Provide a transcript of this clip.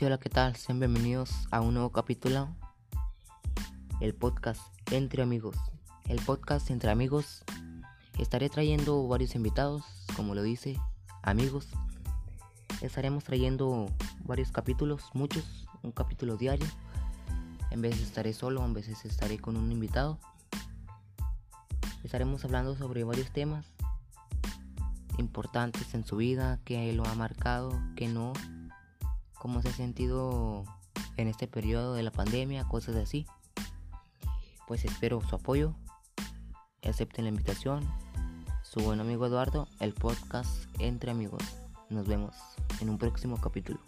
Hola, ¿qué tal? Sean bienvenidos a un nuevo capítulo. El podcast Entre Amigos. El podcast Entre Amigos. Estaré trayendo varios invitados, como lo dice, amigos. Estaremos trayendo varios capítulos, muchos, un capítulo diario. En veces estaré solo, en veces estaré con un invitado. Estaremos hablando sobre varios temas importantes en su vida, que lo ha marcado, que no, cómo se ha sentido en este periodo de la pandemia, cosas así. Pues espero su apoyo, acepten la invitación. Su buen amigo Eduardo, el podcast Entre Amigos. Nos vemos en un próximo capítulo.